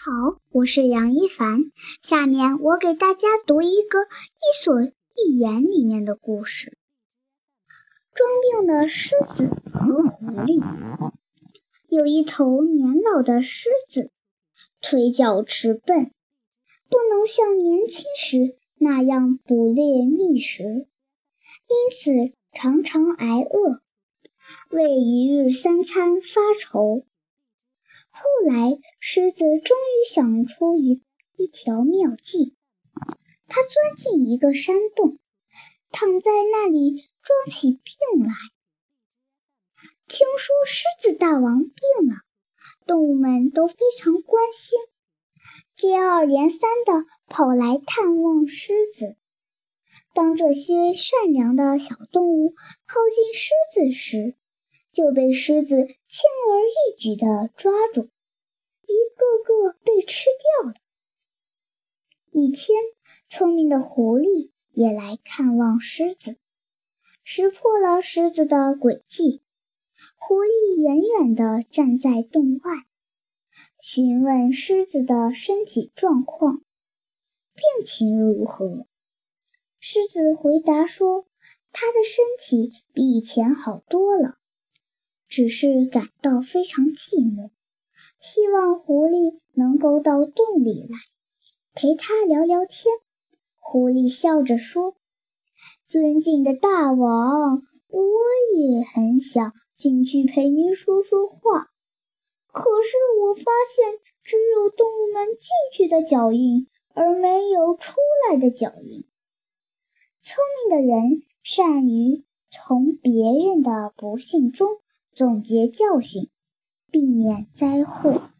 好，我是杨一凡。下面我给大家读一个《伊索寓言》里面的故事：装病的狮子和狐狸。有一头年老的狮子，腿脚迟笨，不能像年轻时那样捕猎觅食，因此常常挨饿，为一日三餐发愁。后来，狮子终于想出一一条妙计。他钻进一个山洞，躺在那里装起病来。听说狮子大王病了，动物们都非常关心，接二连三地跑来探望狮子。当这些善良的小动物靠近狮子时，就被狮子轻而易举地抓住，一个个被吃掉了。一天，聪明的狐狸也来看望狮子，识破了狮子的诡计。狐狸远远地站在洞外，询问狮子的身体状况，病情如何。狮子回答说：“他的身体比以前好多了。”只是感到非常寂寞，希望狐狸能够到洞里来陪他聊聊天。狐狸笑着说：“尊敬的大王，我也很想进去陪您说说话，可是我发现只有动物们进去的脚印，而没有出来的脚印。聪明的人善于从别人的不幸中。”总结教训，避免灾祸。